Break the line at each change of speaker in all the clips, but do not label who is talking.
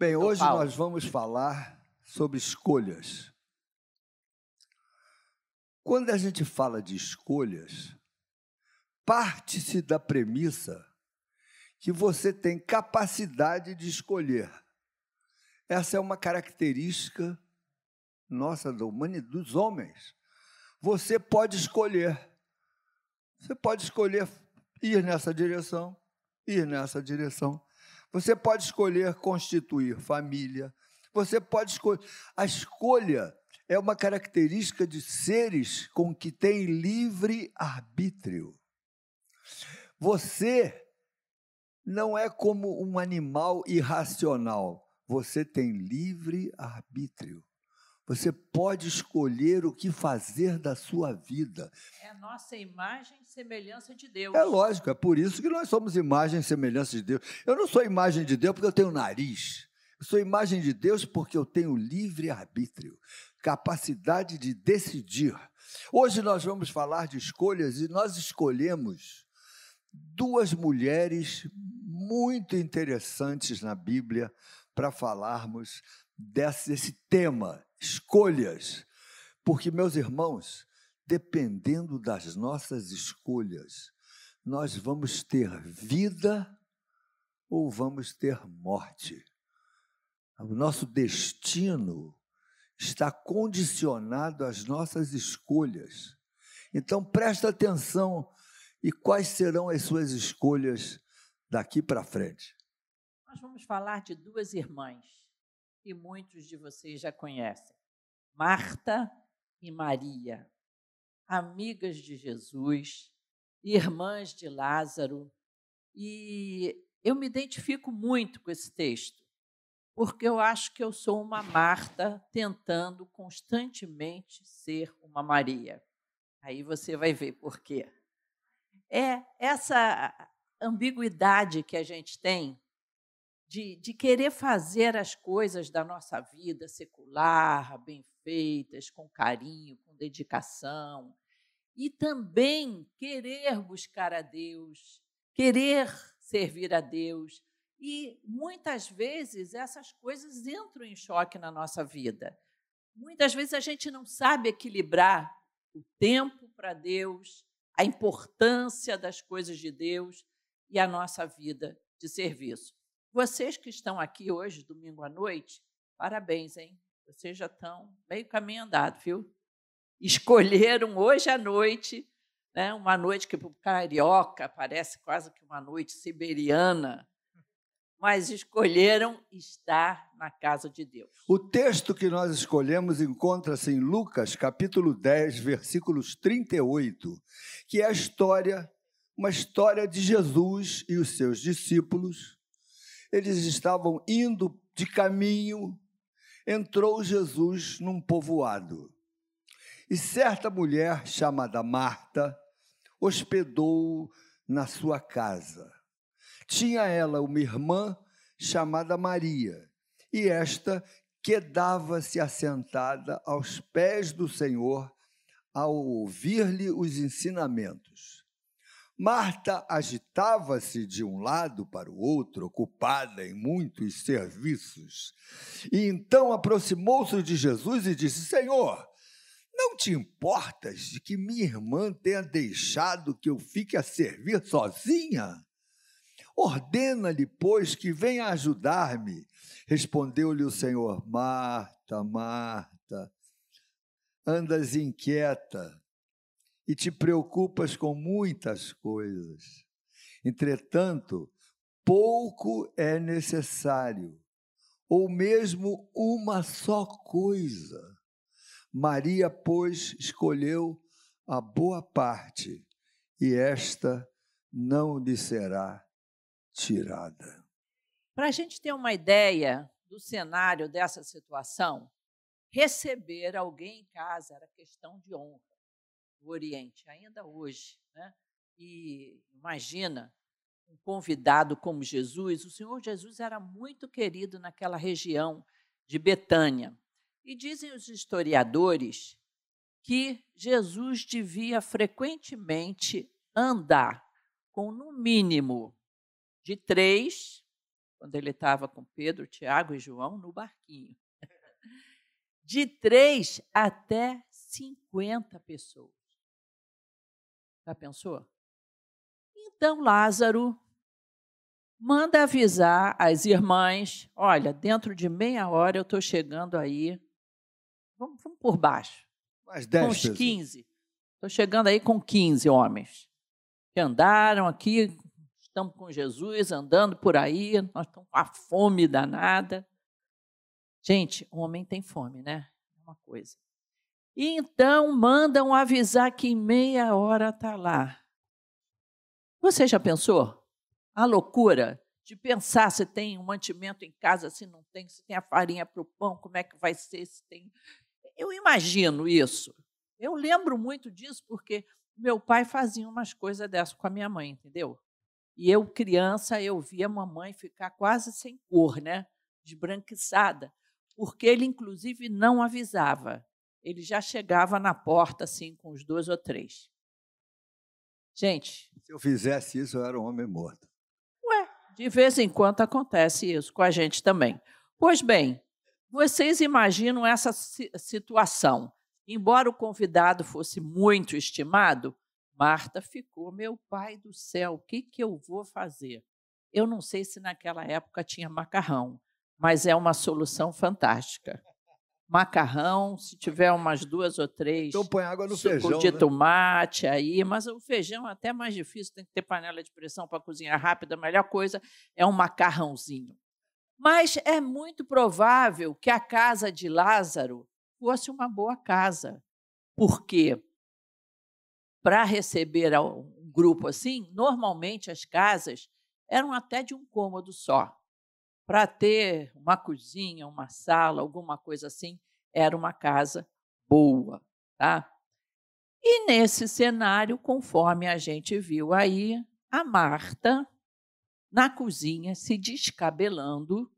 Bem, hoje nós vamos falar sobre escolhas. Quando a gente fala de escolhas, parte-se da premissa que você tem capacidade de escolher. Essa é uma característica nossa da humanidade, dos homens. Você pode escolher. Você pode escolher ir nessa direção, ir nessa direção. Você pode escolher constituir família. Você pode escolher. A escolha é uma característica de seres com que têm livre arbítrio. Você não é como um animal irracional. Você tem livre arbítrio. Você pode escolher o que fazer da sua vida.
É a nossa imagem e semelhança de Deus.
É lógico, é por isso que nós somos imagem e semelhança de Deus. Eu não sou imagem de Deus porque eu tenho nariz. Eu sou imagem de Deus porque eu tenho livre arbítrio, capacidade de decidir. Hoje nós vamos falar de escolhas e nós escolhemos duas mulheres muito interessantes na Bíblia para falarmos desse, desse tema escolhas. Porque, meus irmãos, dependendo das nossas escolhas, nós vamos ter vida ou vamos ter morte. O nosso destino está condicionado às nossas escolhas. Então, presta atenção e quais serão as suas escolhas daqui para frente.
Nós vamos falar de duas irmãs que muitos de vocês já conhecem. Marta e Maria, amigas de Jesus, irmãs de Lázaro. E eu me identifico muito com esse texto, porque eu acho que eu sou uma Marta tentando constantemente ser uma Maria. Aí você vai ver por quê. É essa ambiguidade que a gente tem de, de querer fazer as coisas da nossa vida secular, bem feitas, com carinho, com dedicação, e também querer buscar a Deus, querer servir a Deus. E muitas vezes essas coisas entram em choque na nossa vida. Muitas vezes a gente não sabe equilibrar o tempo para Deus, a importância das coisas de Deus e a nossa vida de serviço. Vocês que estão aqui hoje, domingo à noite, parabéns, hein? Vocês já estão meio caminho andado, viu? Escolheram hoje à noite, né, uma noite que para o carioca parece quase que uma noite siberiana, mas escolheram estar na casa de Deus.
O texto que nós escolhemos encontra-se em Lucas, capítulo 10, versículos 38, que é a história, uma história de Jesus e os seus discípulos eles estavam indo de caminho, entrou Jesus num povoado. E certa mulher chamada Marta hospedou na sua casa. Tinha ela uma irmã chamada Maria, e esta quedava-se assentada aos pés do Senhor ao ouvir-lhe os ensinamentos. Marta agitava-se de um lado para o outro, ocupada em muitos serviços. E então aproximou-se de Jesus e disse: Senhor, não te importas de que minha irmã tenha deixado que eu fique a servir sozinha? Ordena-lhe, pois, que venha ajudar-me. Respondeu-lhe o Senhor: Marta, Marta, andas inquieta e te preocupas com muitas coisas. Entretanto, pouco é necessário, ou mesmo uma só coisa. Maria, pois, escolheu a boa parte, e esta não lhe será tirada.
Para a gente ter uma ideia do cenário dessa situação, receber alguém em casa era questão de honra do Oriente, ainda hoje. Né? E imagina um convidado como Jesus, o Senhor Jesus era muito querido naquela região de Betânia. E dizem os historiadores que Jesus devia frequentemente andar com, no mínimo, de três quando ele estava com Pedro, Tiago e João no barquinho. De três até 50 pessoas. Já pensou? Então Lázaro manda avisar as irmãs: olha, dentro de meia hora eu estou chegando aí. Vamos, vamos, por baixo.
Mais 10
Com uns 15. Estou chegando aí com 15 homens que andaram aqui, estamos com Jesus, andando por aí, nós estamos com a fome danada. Gente, homem tem fome, né? É uma coisa. E então mandam avisar que em meia hora está lá. Você já pensou? A loucura de pensar se tem um mantimento em casa, se não tem, se tem a farinha para o pão, como é que vai ser, se tem. Eu imagino isso. Eu lembro muito disso porque meu pai fazia umas coisas dessas com a minha mãe, entendeu? E eu, criança, eu via a mamãe ficar quase sem cor, né? Desbranquiçada, porque ele, inclusive, não avisava. Ele já chegava na porta, assim, com os dois ou três. Gente.
Se eu fizesse isso, eu era um homem morto.
Ué, de vez em quando acontece isso com a gente também. Pois bem, vocês imaginam essa situação. Embora o convidado fosse muito estimado, Marta ficou, meu pai do céu, o que, que eu vou fazer? Eu não sei se naquela época tinha macarrão, mas é uma solução fantástica. Macarrão, se tiver umas duas ou três.
Então põe água no
suco
feijão.
de
né?
tomate aí, mas o feijão é até mais difícil, tem que ter panela de pressão para cozinhar rápido. A melhor coisa é um macarrãozinho. Mas é muito provável que a casa de Lázaro fosse uma boa casa. Porque para receber um grupo assim, normalmente as casas eram até de um cômodo só. Para ter uma cozinha, uma sala, alguma coisa assim, era uma casa boa, tá? E nesse cenário, conforme a gente viu aí, a Marta na cozinha se descabelando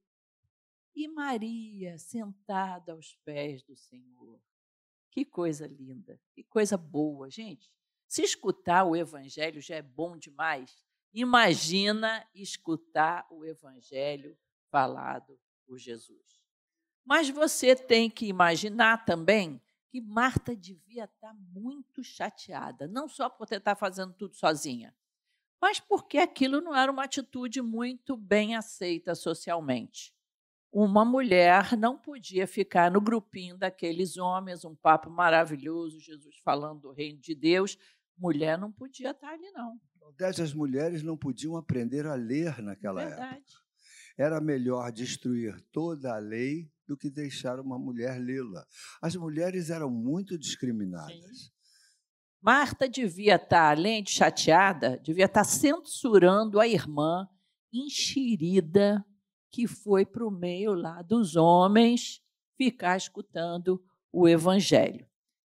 e Maria sentada aos pés do Senhor. Que coisa linda, que coisa boa, gente. Se escutar o evangelho já é bom demais. Imagina escutar o evangelho falado por Jesus. Mas você tem que imaginar também que Marta devia estar muito chateada, não só por ter estar fazendo tudo sozinha, mas porque aquilo não era uma atitude muito bem aceita socialmente uma mulher não podia ficar no grupinho daqueles homens, um papo maravilhoso, Jesus falando do reino de Deus. Mulher não podia estar ali, não.
Dessas mulheres não podiam aprender a ler naquela
Verdade.
época. Era melhor destruir toda a lei do que deixar uma mulher lê-la. As mulheres eram muito discriminadas.
Sim. Marta devia estar, além de chateada, devia estar censurando a irmã, enxerida que foi para o meio lá dos homens ficar escutando o evangelho.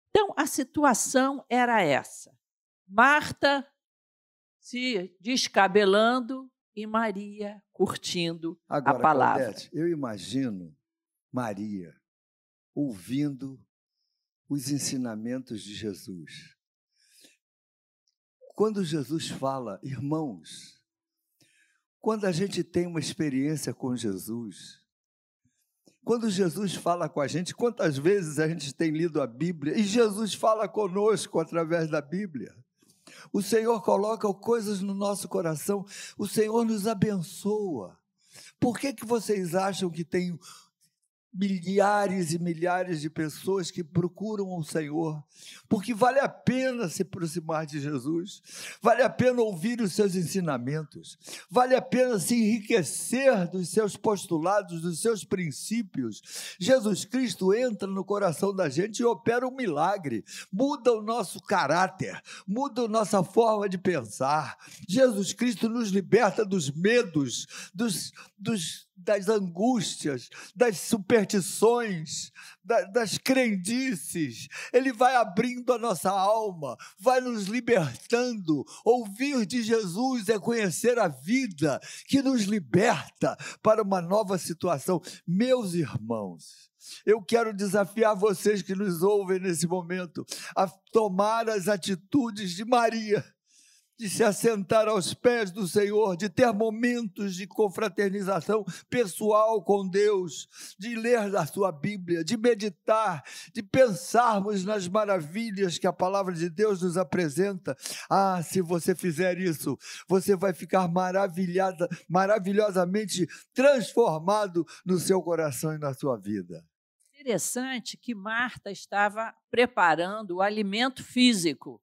Então, a situação era essa. Marta se descabelando e Maria curtindo
Agora,
a palavra.
Claudete, eu imagino Maria ouvindo os ensinamentos de Jesus. Quando Jesus fala, irmãos, quando a gente tem uma experiência com Jesus, quando Jesus fala com a gente, quantas vezes a gente tem lido a Bíblia e Jesus fala conosco através da Bíblia? O Senhor coloca coisas no nosso coração, o Senhor nos abençoa. Por que, que vocês acham que tem milhares e milhares de pessoas que procuram o Senhor, porque vale a pena se aproximar de Jesus, vale a pena ouvir os seus ensinamentos, vale a pena se enriquecer dos seus postulados, dos seus princípios. Jesus Cristo entra no coração da gente e opera um milagre, muda o nosso caráter, muda a nossa forma de pensar. Jesus Cristo nos liberta dos medos, dos, dos das angústias, das superstições, das crendices. Ele vai abrindo a nossa alma, vai nos libertando. Ouvir de Jesus é conhecer a vida que nos liberta para uma nova situação. Meus irmãos, eu quero desafiar vocês que nos ouvem nesse momento a tomar as atitudes de Maria de se assentar aos pés do Senhor, de ter momentos de confraternização pessoal com Deus, de ler a sua Bíblia, de meditar, de pensarmos nas maravilhas que a palavra de Deus nos apresenta. Ah, se você fizer isso, você vai ficar maravilhada, maravilhosamente transformado no seu coração e na sua vida.
Interessante que Marta estava preparando o alimento físico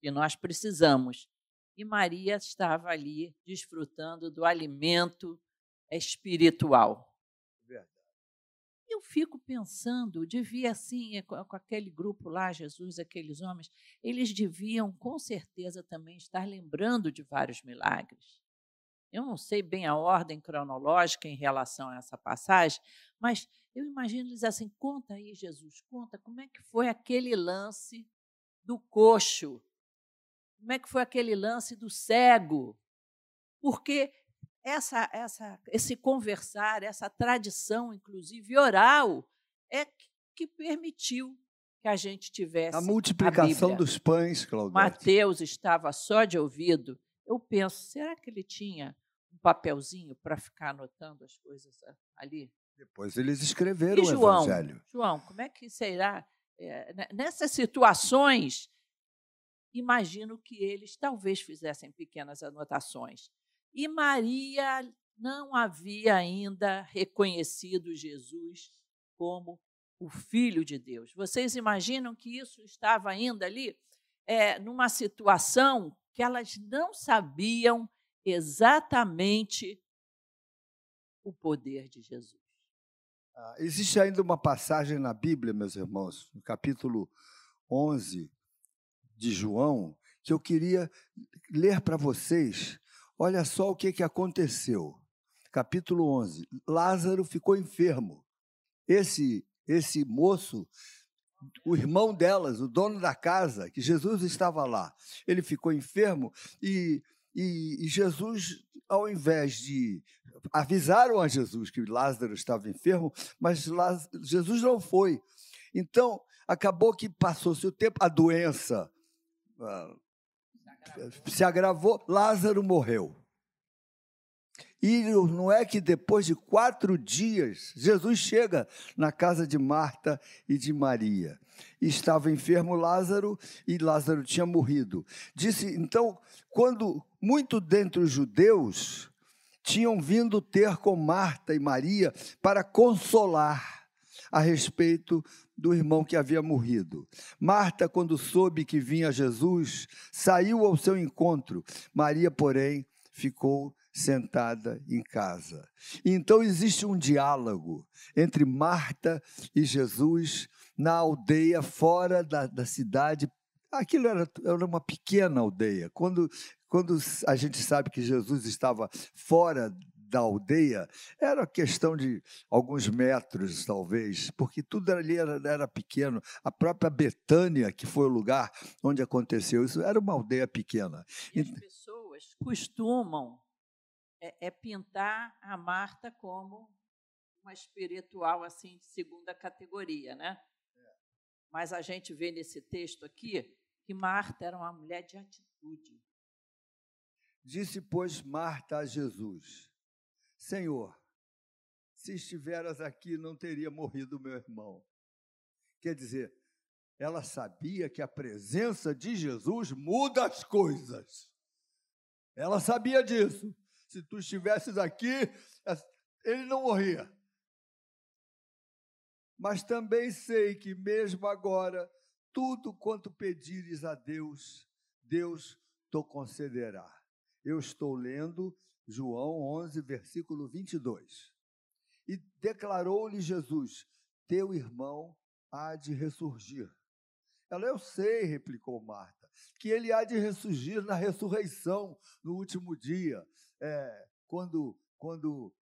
que nós precisamos. E Maria estava ali desfrutando do alimento espiritual. Verdade. Eu fico pensando, devia assim, com aquele grupo lá, Jesus, aqueles homens, eles deviam com certeza também estar lembrando de vários milagres. Eu não sei bem a ordem cronológica em relação a essa passagem, mas eu imagino eles assim: conta aí, Jesus, conta como é que foi aquele lance do coxo como é que foi aquele lance do cego? Porque essa, essa, esse conversar, essa tradição, inclusive oral, é que permitiu que a gente tivesse
a multiplicação
a
dos pães, Claudete.
Mateus estava só de ouvido. Eu penso, será que ele tinha um papelzinho para ficar anotando as coisas ali?
Depois eles escreveram
e João,
o Evangelho.
João, como é que será? É, nessas situações imagino que eles talvez fizessem pequenas anotações. E Maria não havia ainda reconhecido Jesus como o Filho de Deus. Vocês imaginam que isso estava ainda ali é, numa situação que elas não sabiam exatamente o poder de Jesus.
Ah, existe ainda uma passagem na Bíblia, meus irmãos, no capítulo 11, de João que eu queria ler para vocês. Olha só o que, que aconteceu. Capítulo 11. Lázaro ficou enfermo. Esse, esse moço, o irmão delas, o dono da casa, que Jesus estava lá, ele ficou enfermo e, e, e Jesus, ao invés de. Avisaram a Jesus que Lázaro estava enfermo, mas Lázaro, Jesus não foi. Então, acabou que passou-se o tempo, a doença ah, se agravou, Lázaro morreu. E não é que depois de quatro dias, Jesus chega na casa de Marta e de Maria. Estava enfermo Lázaro e Lázaro tinha morrido. Disse, então, quando muito dentre os judeus tinham vindo ter com Marta e Maria para consolar a respeito do irmão que havia morrido. Marta, quando soube que vinha Jesus, saiu ao seu encontro. Maria, porém, ficou sentada em casa. Então existe um diálogo entre Marta e Jesus na aldeia fora da, da cidade. Aquilo era, era uma pequena aldeia. Quando, quando a gente sabe que Jesus estava fora da aldeia era questão de alguns metros, talvez, porque tudo ali era, era pequeno. A própria Betânia, que foi o lugar onde aconteceu isso, era uma aldeia pequena.
E as pessoas costumam é, é pintar a Marta como uma espiritual assim de segunda categoria, né? Mas a gente vê nesse texto aqui que Marta era uma mulher de atitude.
Disse, pois, Marta a Jesus: Senhor, se estiveras aqui, não teria morrido meu irmão. Quer dizer, ela sabia que a presença de Jesus muda as coisas. Ela sabia disso. Se tu estivesses aqui, ele não morria. Mas também sei que, mesmo agora, tudo quanto pedires a Deus, Deus te concederá. Eu estou lendo João 11, versículo 22. E declarou-lhe Jesus: Teu irmão há de ressurgir. Ela, eu sei, replicou Marta, que ele há de ressurgir na ressurreição, no último dia, é, quando, quando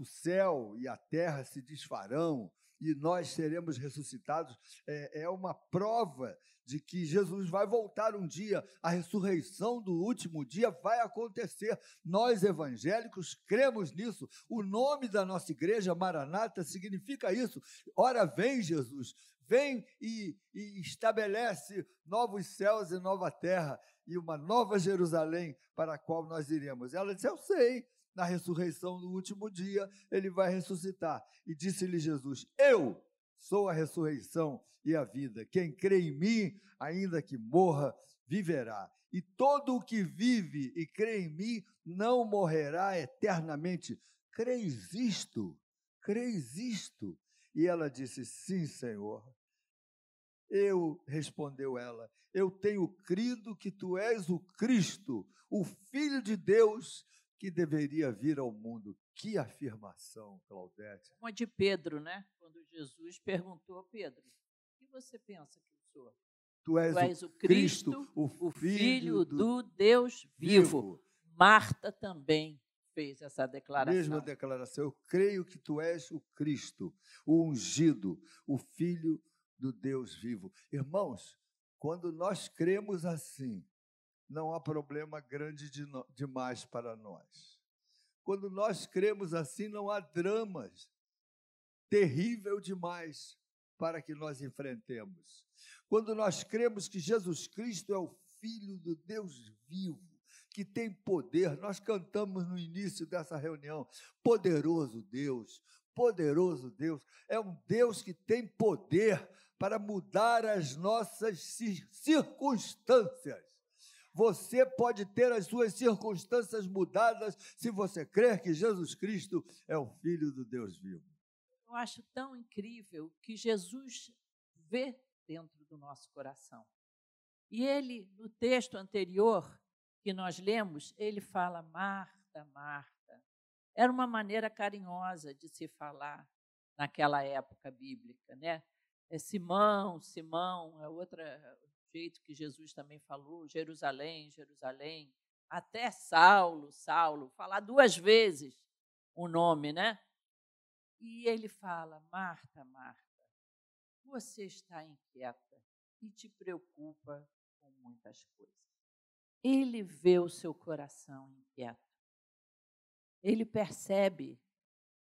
o céu e a terra se desfarão e nós seremos ressuscitados, é, é uma prova de que Jesus vai voltar um dia, a ressurreição do último dia vai acontecer. Nós evangélicos cremos nisso. O nome da nossa igreja, Maranata, significa isso. Ora, vem Jesus, vem e, e estabelece novos céus e nova terra. e uma nova Jerusalém para a qual nós iremos. Ela disse: Eu sei, na ressurreição no último dia ele vai ressuscitar. E disse-lhe Jesus: Eu sou a ressurreição e a vida. Quem crê em mim, ainda que morra, viverá. E todo o que vive e crê em mim não morrerá eternamente. Creis isto? Creis isto? E ela disse: Sim, Senhor. Eu, respondeu ela, eu tenho crido que tu és o Cristo, o Filho de Deus, que deveria vir ao mundo. Que afirmação, Claudete.
Uma de Pedro, né? Quando Jesus perguntou a Pedro: O que você pensa que eu sou?
Tu és, tu és o, Cristo, Cristo o,
o Filho, do, do Deus vivo. vivo. Marta também fez essa declaração.
Mesma declaração. Eu creio que tu és o Cristo, o ungido, o Filho do Deus vivo. Irmãos, quando nós cremos assim, não há problema grande de no, demais para nós. Quando nós cremos assim, não há dramas terrível demais para que nós enfrentemos. Quando nós cremos que Jesus Cristo é o Filho do Deus vivo, que tem poder, nós cantamos no início dessa reunião: poderoso Deus, poderoso Deus, é um Deus que tem poder para mudar as nossas circunstâncias. Você pode ter as suas circunstâncias mudadas se você crer que Jesus Cristo é o Filho do Deus vivo.
Eu acho tão incrível que Jesus vê dentro do nosso coração. E ele, no texto anterior que nós lemos, ele fala: Marta, Marta. Era uma maneira carinhosa de se falar naquela época bíblica, né? É Simão, Simão, é outra jeito que Jesus também falou, Jerusalém, Jerusalém, até Saulo, Saulo, falar duas vezes o nome, né? E ele fala: Marta, Marta, você está inquieta e te preocupa com muitas coisas. Ele vê o seu coração inquieto. Ele percebe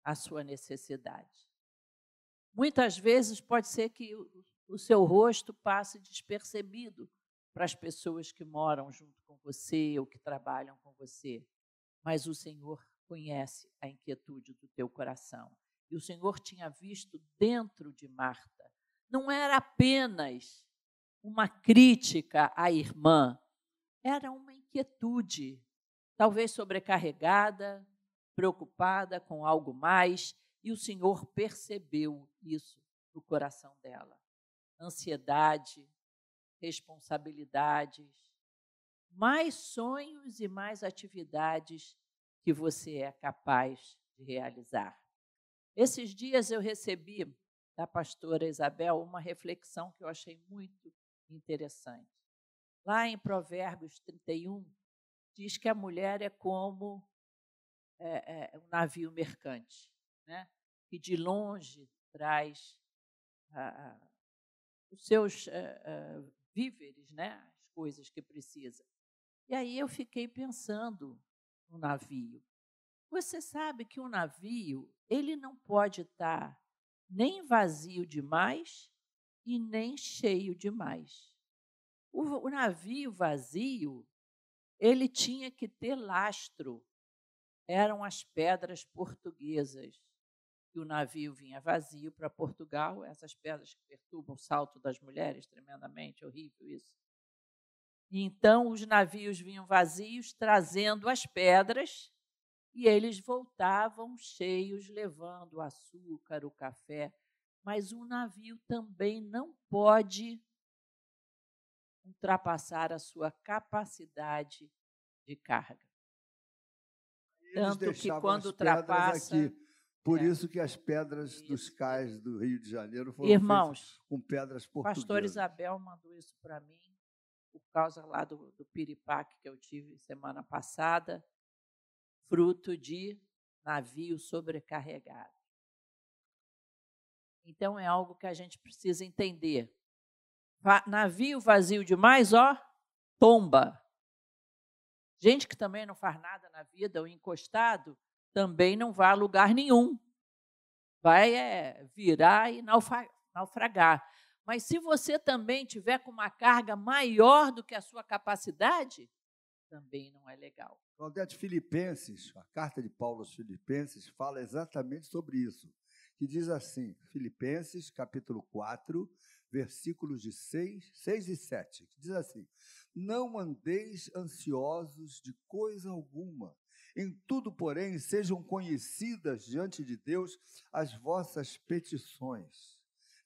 a sua necessidade. Muitas vezes pode ser que o seu rosto passe despercebido para as pessoas que moram junto com você ou que trabalham com você. Mas o Senhor conhece a inquietude do teu coração. E o Senhor tinha visto dentro de Marta. Não era apenas uma crítica à irmã, era uma inquietude, talvez sobrecarregada, preocupada com algo mais, e o Senhor percebeu isso no coração dela ansiedade, responsabilidades, mais sonhos e mais atividades que você é capaz de realizar. Esses dias eu recebi da pastora Isabel uma reflexão que eu achei muito interessante. Lá em Provérbios 31, diz que a mulher é como é, é, um navio mercante, né? que de longe traz a, os seus uh, uh, víveres, né? as coisas que precisa. E aí eu fiquei pensando no navio. Você sabe que um navio ele não pode estar nem vazio demais e nem cheio demais. O, o navio vazio ele tinha que ter lastro. Eram as pedras portuguesas que o navio vinha vazio para Portugal, essas pedras que perturbam o salto das mulheres, tremendamente horrível isso. Então os navios vinham vazios, trazendo as pedras, e eles voltavam cheios, levando o açúcar, o café. Mas o navio também não pode ultrapassar a sua capacidade de carga. Tanto que quando ultrapassa. Aqui
por é. isso que as pedras isso. dos cais do Rio de Janeiro foram
Irmãos,
com pedras portuguesas.
Pastor Isabel mandou isso para mim, por causa lá do, do piripaque que eu tive semana passada, fruto de navio sobrecarregado. Então é algo que a gente precisa entender. Va navio vazio demais, ó, tomba. Gente que também não faz nada na vida, ou encostado, também não vai a lugar nenhum. Vai é, virar e naufragar. Mas se você também tiver com uma carga maior do que a sua capacidade, também não é legal.
Claudete Filipenses, a carta de Paulo aos Filipenses, fala exatamente sobre isso. Que diz assim, Filipenses, capítulo 4, versículos de 6, 6 e 7, que diz assim: Não andeis ansiosos de coisa alguma. Em tudo, porém, sejam conhecidas diante de Deus as vossas petições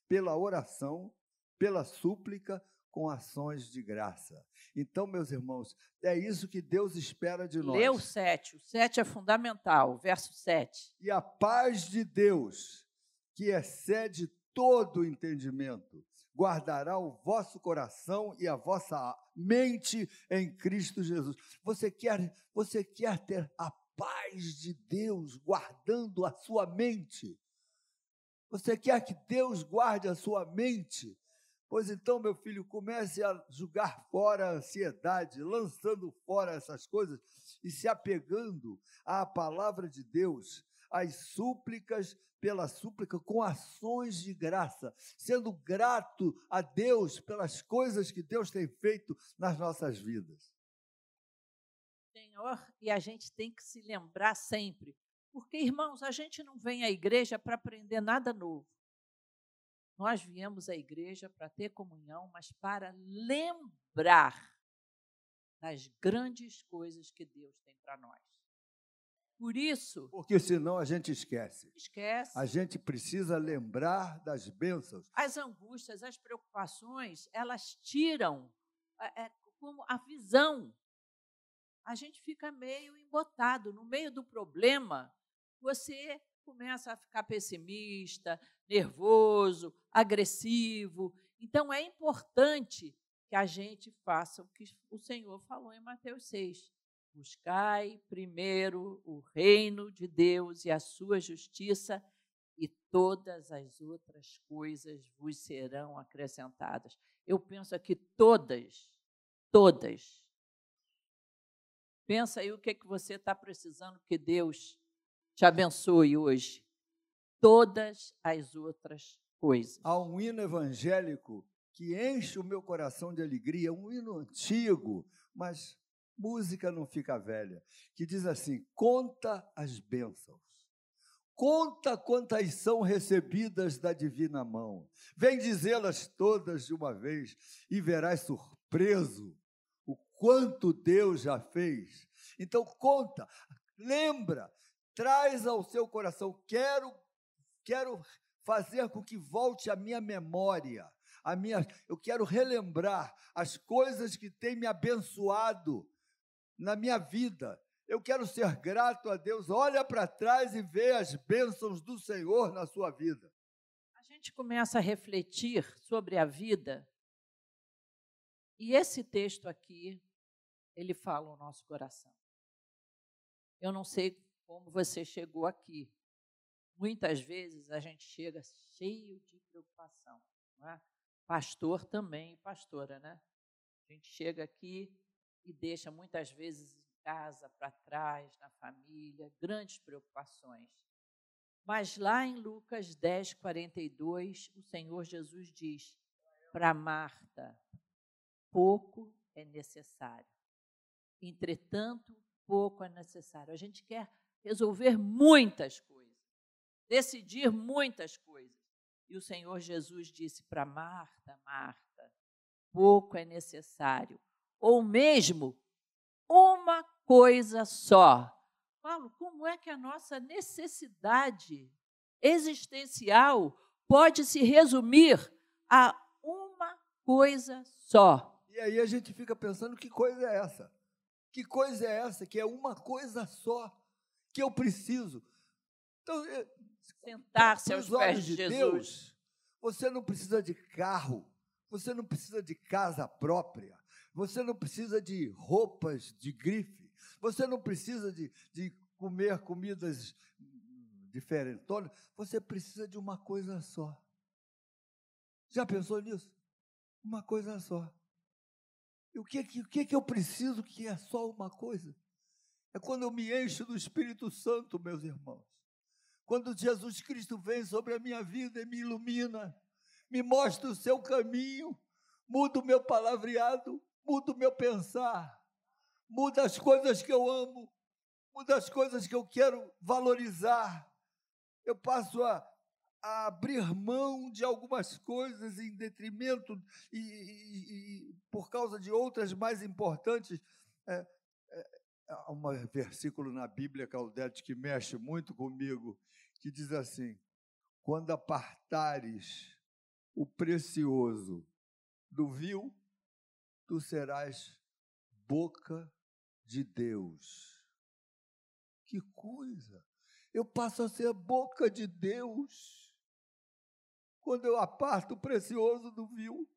pela oração, pela súplica, com ações de graça. Então, meus irmãos, é isso que Deus espera de nós.
O 7, o 7 é fundamental, verso 7.
E a paz de Deus, que excede todo o entendimento, guardará o vosso coração e a vossa mente em Cristo Jesus. Você quer, você quer ter a paz de Deus guardando a sua mente? Você quer que Deus guarde a sua mente? Pois então, meu filho, comece a jogar fora a ansiedade, lançando fora essas coisas e se apegando à palavra de Deus, às súplicas, pela súplica, com ações de graça, sendo grato a Deus pelas coisas que Deus tem feito nas nossas vidas.
Senhor, e a gente tem que se lembrar sempre porque, irmãos, a gente não vem à igreja para aprender nada novo. Nós viemos à igreja para ter comunhão, mas para lembrar das grandes coisas que Deus tem para nós. Por isso.
Porque senão a gente esquece.
Esquece.
A gente precisa lembrar das bênçãos.
As angústias, as preocupações, elas tiram é, é como a visão. A gente fica meio embotado no meio do problema você começa a ficar pessimista, nervoso, agressivo. Então é importante que a gente faça o que o Senhor falou em Mateus 6. Buscai primeiro o reino de Deus e a sua justiça, e todas as outras coisas vos serão acrescentadas. Eu penso aqui todas, todas. Pensa aí o que, é que você está precisando que Deus te abençoe hoje. Todas as outras coisas.
Há um hino evangélico que enche o meu coração de alegria, um hino antigo, mas música não fica velha, que diz assim: conta as bênçãos. Conta quantas são recebidas da divina mão. Vem dizê-las todas de uma vez e verás surpreso o quanto Deus já fez. Então conta, lembra, traz ao seu coração. Quero, quero fazer com que volte a minha memória, a minha, eu quero relembrar as coisas que têm me abençoado na minha vida. Eu quero ser grato a Deus. Olha para trás e vê as bênçãos do Senhor na sua vida.
A gente começa a refletir sobre a vida. E esse texto aqui, ele fala o nosso coração. Eu não sei como você chegou aqui. Muitas vezes a gente chega cheio de preocupação. É? Pastor também, pastora, né? A gente chega aqui e deixa muitas vezes em casa, para trás, na família, grandes preocupações. Mas lá em Lucas 10, 42, o Senhor Jesus diz para Marta: pouco é necessário. Entretanto, pouco é necessário. A gente quer resolver muitas coisas, decidir muitas coisas. E o Senhor Jesus disse para Marta: Marta, pouco é necessário, ou mesmo uma coisa só. Paulo, como é que a nossa necessidade existencial pode se resumir a uma coisa só?
E aí a gente fica pensando: que coisa é essa? Que coisa é essa que é uma coisa só? que eu preciso. Então,
é, sentar-se aos pés de, Jesus. Deus,
você não precisa de carro, você não precisa de casa própria, você não precisa de roupas de grife, você não precisa de, de comer comidas diferentes. Você precisa de uma coisa só. Já pensou nisso? Uma coisa só. E o que, o que, que eu preciso que é só uma coisa? É quando eu me encho do Espírito Santo, meus irmãos. Quando Jesus Cristo vem sobre a minha vida e me ilumina, me mostra o seu caminho, muda o meu palavreado, muda o meu pensar, muda as coisas que eu amo, muda as coisas que eu quero valorizar. Eu passo a, a abrir mão de algumas coisas em detrimento e, e, e por causa de outras mais importantes. É, é, há um versículo na Bíblia, Caldete, que mexe muito comigo, que diz assim: quando apartares o precioso do vil, tu serás boca de Deus. Que coisa! Eu passo a ser boca de Deus quando eu aparto o precioso do vil.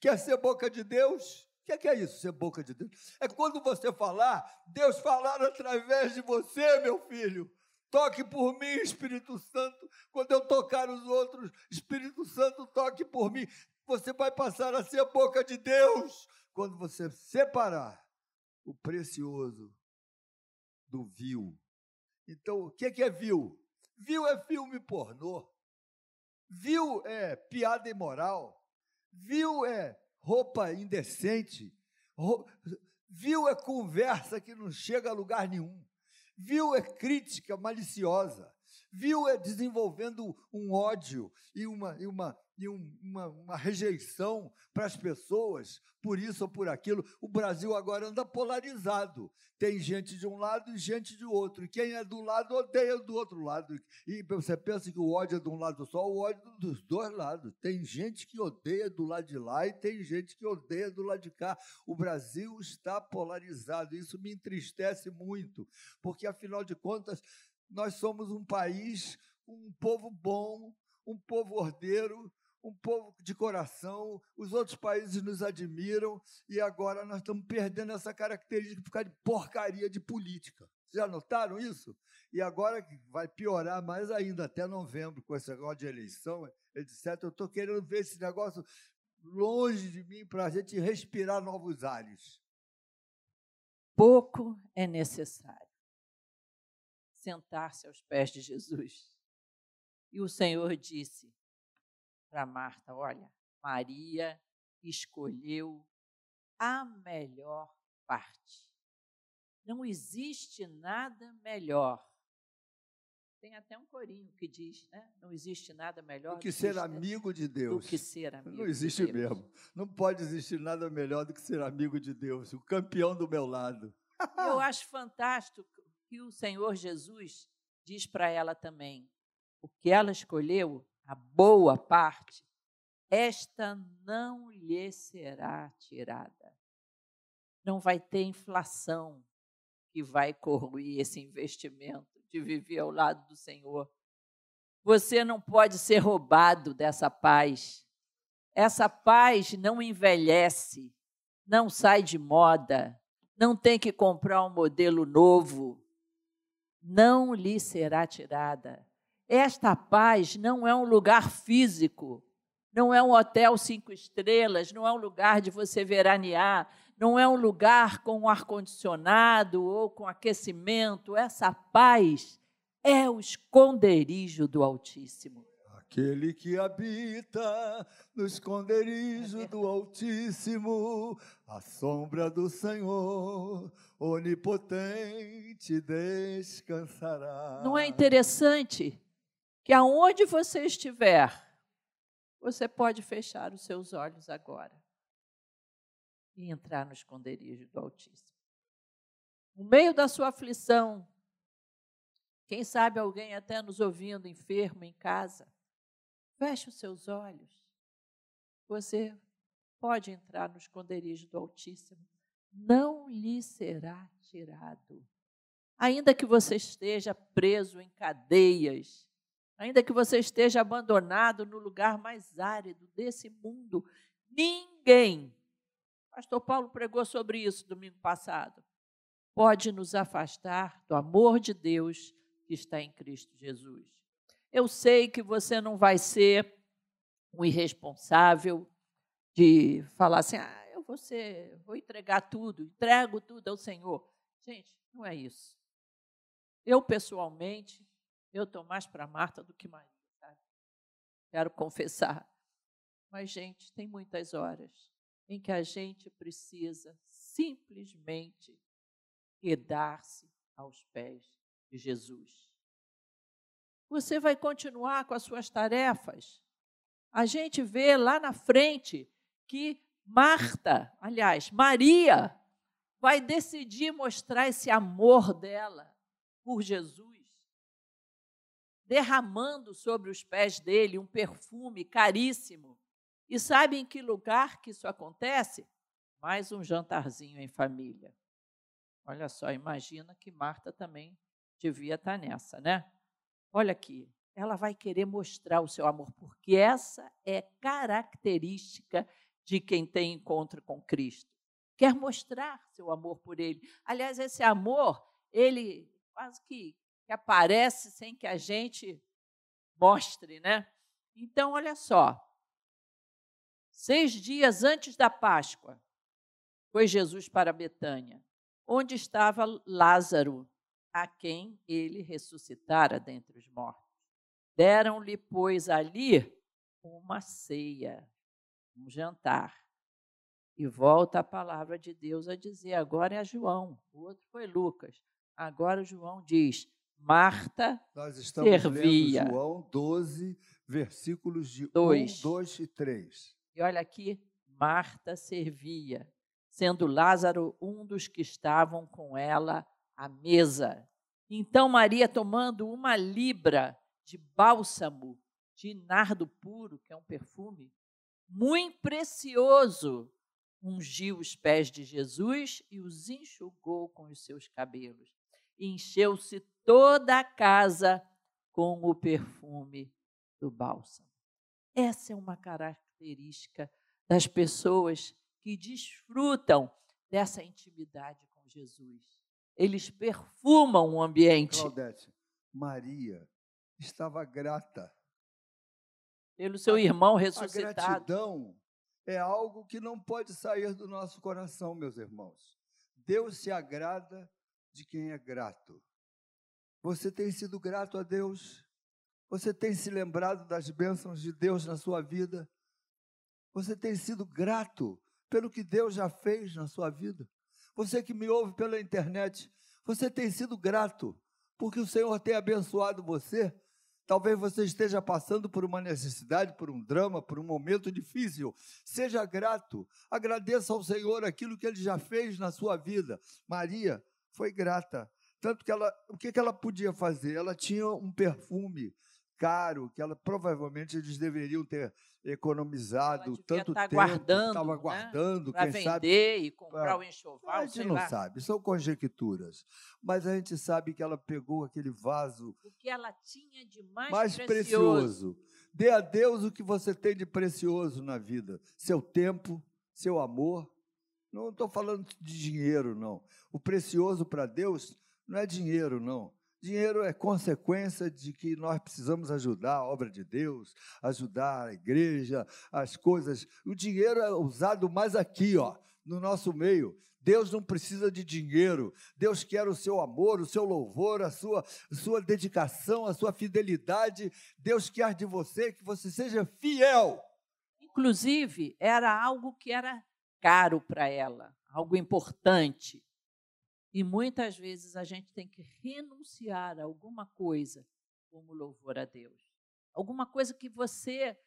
Quer ser boca de Deus? O que, é que é isso, ser boca de Deus? É quando você falar, Deus falar através de você, meu filho. Toque por mim, Espírito Santo. Quando eu tocar os outros, Espírito Santo, toque por mim. Você vai passar a ser boca de Deus quando você separar o precioso do vil. Então, o que é vil? Vil é filme pornô. Vil é piada imoral. Vil é roupa indecente. Vil é conversa que não chega a lugar nenhum. Vil é crítica maliciosa. Vil é desenvolvendo um ódio e uma, e uma, e um, uma, uma rejeição para as pessoas, por isso ou por aquilo. O Brasil agora anda polarizado. Tem gente de um lado e gente de outro. Quem é do lado odeia do outro lado. E você pensa que o ódio é de um lado só, o ódio é dos dois lados. Tem gente que odeia do lado de lá e tem gente que odeia do lado de cá. O Brasil está polarizado. Isso me entristece muito, porque afinal de contas, nós somos um país, um povo bom, um povo ordeiro, um povo de coração, os outros países nos admiram e agora nós estamos perdendo essa característica de porcaria de política. Já notaram isso? E agora vai piorar mais ainda, até novembro, com esse negócio de eleição, etc. Eu estou querendo ver esse negócio longe de mim para a gente respirar novos ares.
Pouco é necessário sentar-se aos pés de Jesus. E o Senhor disse: para Marta: Olha, Maria escolheu a melhor parte. Não existe nada melhor. Tem até um corinho que diz, né? Não existe nada melhor
do que ser amigo de Deus.
Do que ser amigo
Não existe
de
mesmo. Não pode existir nada melhor do que ser amigo de Deus, o campeão do meu lado.
Eu acho fantástico que o Senhor Jesus diz para ela também. O que ela escolheu a boa parte, esta não lhe será tirada. Não vai ter inflação que vai corroer esse investimento de viver ao lado do Senhor. Você não pode ser roubado dessa paz. Essa paz não envelhece, não sai de moda, não tem que comprar um modelo novo. Não lhe será tirada. Esta paz não é um lugar físico, não é um hotel cinco estrelas, não é um lugar de você veranear, não é um lugar com ar-condicionado ou com aquecimento. Essa paz é o esconderijo do Altíssimo.
Aquele que habita no esconderijo é do Altíssimo, a sombra do Senhor, onipotente, descansará.
Não é interessante que aonde você estiver, você pode fechar os seus olhos agora e entrar no esconderijo do Altíssimo. No meio da sua aflição, quem sabe alguém até nos ouvindo enfermo em casa, feche os seus olhos. Você pode entrar no esconderijo do Altíssimo. Não lhe será tirado. Ainda que você esteja preso em cadeias, ainda que você esteja abandonado no lugar mais árido desse mundo, ninguém, Pastor Paulo pregou sobre isso domingo passado, pode nos afastar do amor de Deus que está em Cristo Jesus. Eu sei que você não vai ser um irresponsável de falar assim, ah, eu vou, ser, vou entregar tudo, entrego tudo ao Senhor. Gente, não é isso. Eu, pessoalmente, eu estou mais para Marta do que Maria? Quero confessar. Mas, gente, tem muitas horas em que a gente precisa simplesmente quedar-se aos pés de Jesus. Você vai continuar com as suas tarefas. A gente vê lá na frente que Marta, aliás, Maria, vai decidir mostrar esse amor dela por Jesus, derramando sobre os pés dele um perfume caríssimo. E sabe em que lugar que isso acontece? Mais um jantarzinho em família. Olha só, imagina que Marta também devia estar nessa, né? Olha aqui, ela vai querer mostrar o seu amor, porque essa é característica de quem tem encontro com Cristo. Quer mostrar seu amor por Ele. Aliás, esse amor, ele quase que, que aparece sem que a gente mostre, né? Então, olha só. Seis dias antes da Páscoa, foi Jesus para Betânia, onde estava Lázaro, a quem ele ressuscitara dentre os mortos. Deram-lhe, pois, ali uma ceia um jantar. E volta a palavra de Deus a dizer: agora é João, o outro foi Lucas. Agora João diz: Marta
Nós estamos
servia.
lendo João 12, versículos de
Dois.
1, 2 e 3.
E olha aqui, Marta servia, sendo Lázaro um dos que estavam com ela à mesa. Então Maria, tomando uma libra de bálsamo de nardo puro, que é um perfume, muito precioso, ungiu os pés de Jesus e os enxugou com os seus cabelos. Encheu-se toda a casa com o perfume do bálsamo. Essa é uma característica das pessoas que desfrutam dessa intimidade com Jesus. Eles perfumam o ambiente
Claudete, Maria estava grata.
pelo seu irmão
A
ressuscitado.
gratidão é algo que não pode sair do nosso coração, meus irmãos. Deus se agrada de quem é grato. Você tem sido grato a Deus? Você tem se lembrado das bênçãos de Deus na sua vida? Você tem sido grato pelo que Deus já fez na sua vida? Você que me ouve pela internet, você tem sido grato porque o Senhor tem abençoado você? Talvez você esteja passando por uma necessidade, por um drama, por um momento difícil. Seja grato. Agradeça ao Senhor aquilo que ele já fez na sua vida. Maria foi grata. Tanto que ela, o que que ela podia fazer? Ela tinha um perfume caro que ela provavelmente eles deveriam ter economizado tanto
estar
tempo,
guardando,
estava
né,
guardando,
Para
quem sabe
vender e comprar
pra-
o
a
enxoval,
gente
sei
não
lá.
sabe, são conjecturas. Mas a gente sabe que ela pegou aquele vaso
O que ela tinha de mais,
mais
precioso.
precioso. Dê a Deus o que você tem de precioso na vida: seu tempo, seu amor. Não estou falando de dinheiro, não. O precioso para Deus não é dinheiro, não. Dinheiro é consequência de que nós precisamos ajudar a obra de Deus, ajudar a igreja, as coisas. O dinheiro é usado mais aqui, ó, no nosso meio. Deus não precisa de dinheiro. Deus quer o seu amor, o seu louvor, a sua, a sua dedicação, a sua fidelidade. Deus quer de você que você seja fiel.
Inclusive, era algo que era caro para ela, algo importante. E muitas vezes a gente tem que renunciar a alguma coisa como louvor a Deus. Alguma coisa que você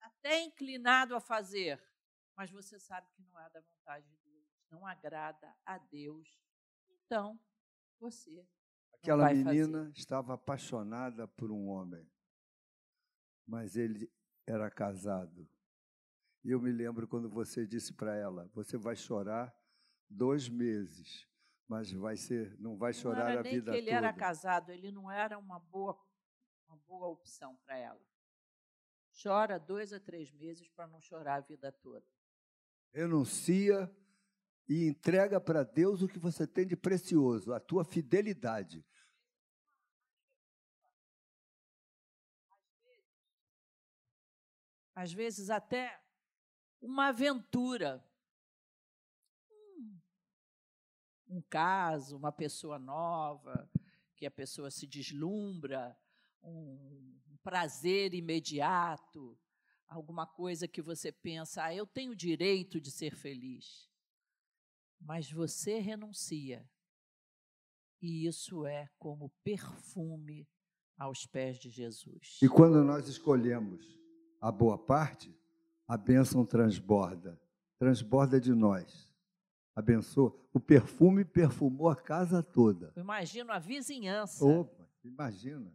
até é inclinado a fazer, mas você sabe que não é da vontade de Deus, não agrada a Deus. Então, você
Aquela
vai fazer.
menina estava apaixonada por um homem, mas ele era casado. E eu me lembro quando você disse para ela: você vai chorar dois meses, mas vai ser, não vai chorar a vida
que ele
toda.
era casado, ele não era uma boa, uma boa opção para ela. Chora dois a três meses para não chorar a vida toda.
Renuncia e entrega para Deus o que você tem de precioso, a tua fidelidade.
Às vezes até uma aventura. Um, caso, uma pessoa nova, que a pessoa se deslumbra, um, um prazer imediato, alguma coisa que você pensa, ah, eu tenho direito de ser feliz. Mas você renuncia. E isso é como perfume aos pés de Jesus.
E quando nós escolhemos a boa parte, a bênção transborda transborda de nós. Abençoa. O perfume perfumou a casa toda.
Imagina a vizinhança.
Opa, imagina.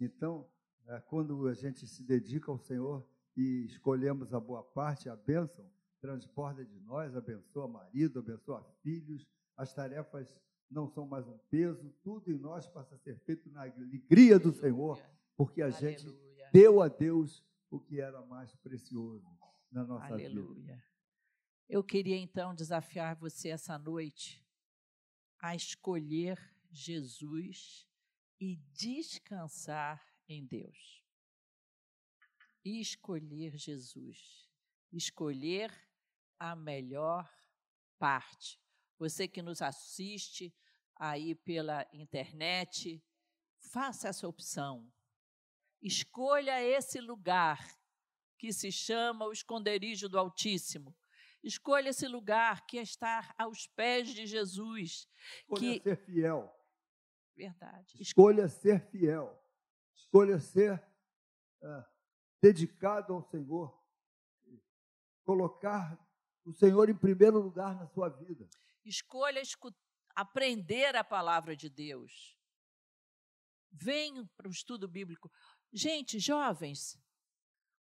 Então, é, quando a gente se dedica ao Senhor e escolhemos a boa parte, a bênção transborda de nós, abençoa marido, abençoa filhos, as tarefas não são mais um peso, tudo em nós passa a ser feito na alegria do Senhor, porque a Aleluia. gente deu a Deus o que era mais precioso na nossa Aleluia. vida.
Eu queria então desafiar você essa noite a escolher Jesus e descansar em Deus. Escolher Jesus, escolher a melhor parte. Você que nos assiste aí pela internet, faça essa opção. Escolha esse lugar que se chama o esconderijo do Altíssimo Escolha esse lugar que é estar aos pés de Jesus.
Escolha que... ser fiel.
Verdade.
Escolha ser fiel. Escolha ser uh, dedicado ao Senhor. Colocar o Senhor em primeiro lugar na sua vida.
Escolha aprender a palavra de Deus. Venha para o estudo bíblico. Gente, jovens,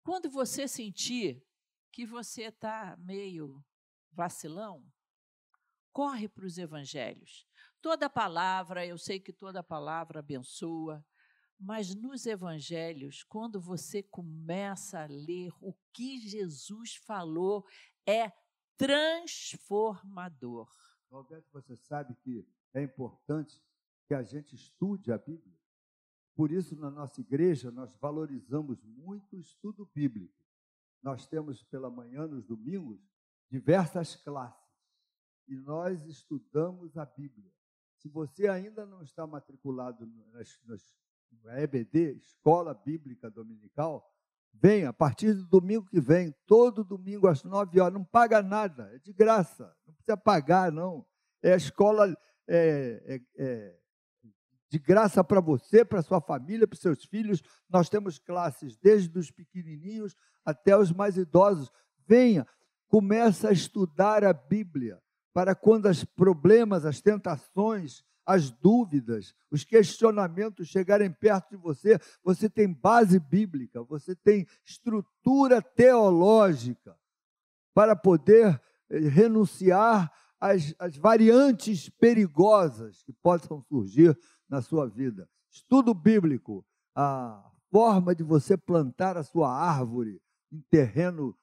quando você sentir que você está meio vacilão, corre para os evangelhos. Toda palavra, eu sei que toda palavra abençoa, mas nos evangelhos, quando você começa a ler o que Jesus falou, é transformador.
Roberto, você sabe que é importante que a gente estude a Bíblia. Por isso, na nossa igreja, nós valorizamos muito o estudo bíblico nós temos pela manhã, nos domingos, diversas classes. E nós estudamos a Bíblia. Se você ainda não está matriculado nas, nas, EBD, Escola Bíblica Dominical, venha a partir do domingo que vem, todo domingo às nove horas, não paga nada, é de graça, não precisa pagar, não. É a escola é, é, é de graça para você, para sua família, para seus filhos. Nós temos classes desde os pequenininhos até os mais idosos. Venha, começa a estudar a Bíblia, para quando os problemas, as tentações, as dúvidas, os questionamentos chegarem perto de você, você tem base bíblica, você tem estrutura teológica para poder eh, renunciar às, às variantes perigosas que possam surgir na sua vida. Estudo bíblico, a forma de você plantar a sua árvore em terreno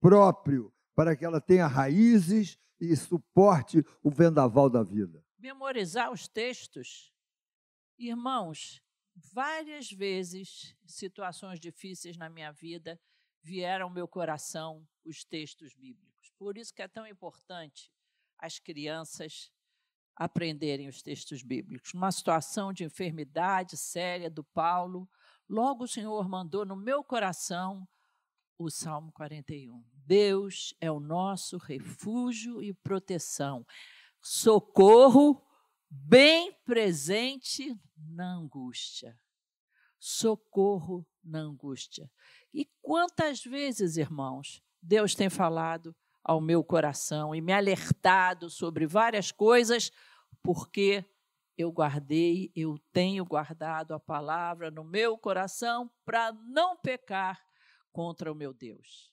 próprio, para que ela tenha raízes e suporte o vendaval da vida.
Memorizar os textos. Irmãos, várias vezes, situações difíceis na minha vida, vieram ao meu coração os textos bíblicos. Por isso que é tão importante as crianças aprenderem os textos bíblicos. Numa situação de enfermidade séria do Paulo, logo o Senhor mandou no meu coração o Salmo 41. Deus é o nosso refúgio e proteção, socorro bem presente na angústia. Socorro na angústia. E quantas vezes, irmãos, Deus tem falado ao meu coração e me alertado sobre várias coisas porque eu guardei, eu tenho guardado a palavra no meu coração para não pecar contra o meu Deus.